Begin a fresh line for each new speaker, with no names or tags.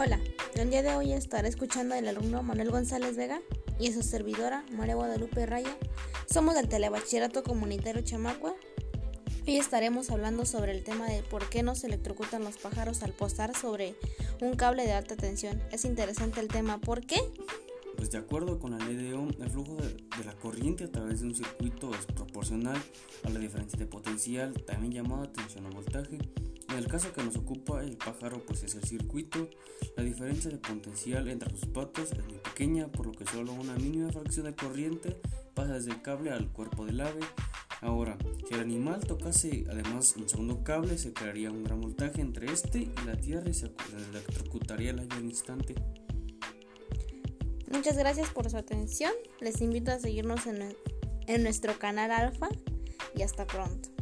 Hola, el día de hoy estaré escuchando al alumno Manuel González Vega y su servidora María Guadalupe Raya. Somos del Telebachillerato Comunitario Chamacua y estaremos hablando sobre el tema de por qué no se electrocutan los pájaros al postar sobre un cable de alta tensión. Es interesante el tema, ¿por qué?
Pues de acuerdo con la ley de Ohm, el flujo de, de, la corriente a través de un circuito es proporcional a la diferencia de potencial, también llamada tensión o voltaje. En el caso que nos ocupa el pájaro, pues es el circuito. La diferencia de potencial entre sus patas es muy pequeña, por lo que solo una mínima fracción de corriente pasa desde el cable al cuerpo del ave. Ahora, si el animal tocase además un segundo cable, se crearía un gran voltaje entre este y la tierra y se electrocutaría el ave al instante.
Muchas gracias por su atención. Les invito a seguirnos en, en nuestro canal Alfa y hasta pronto.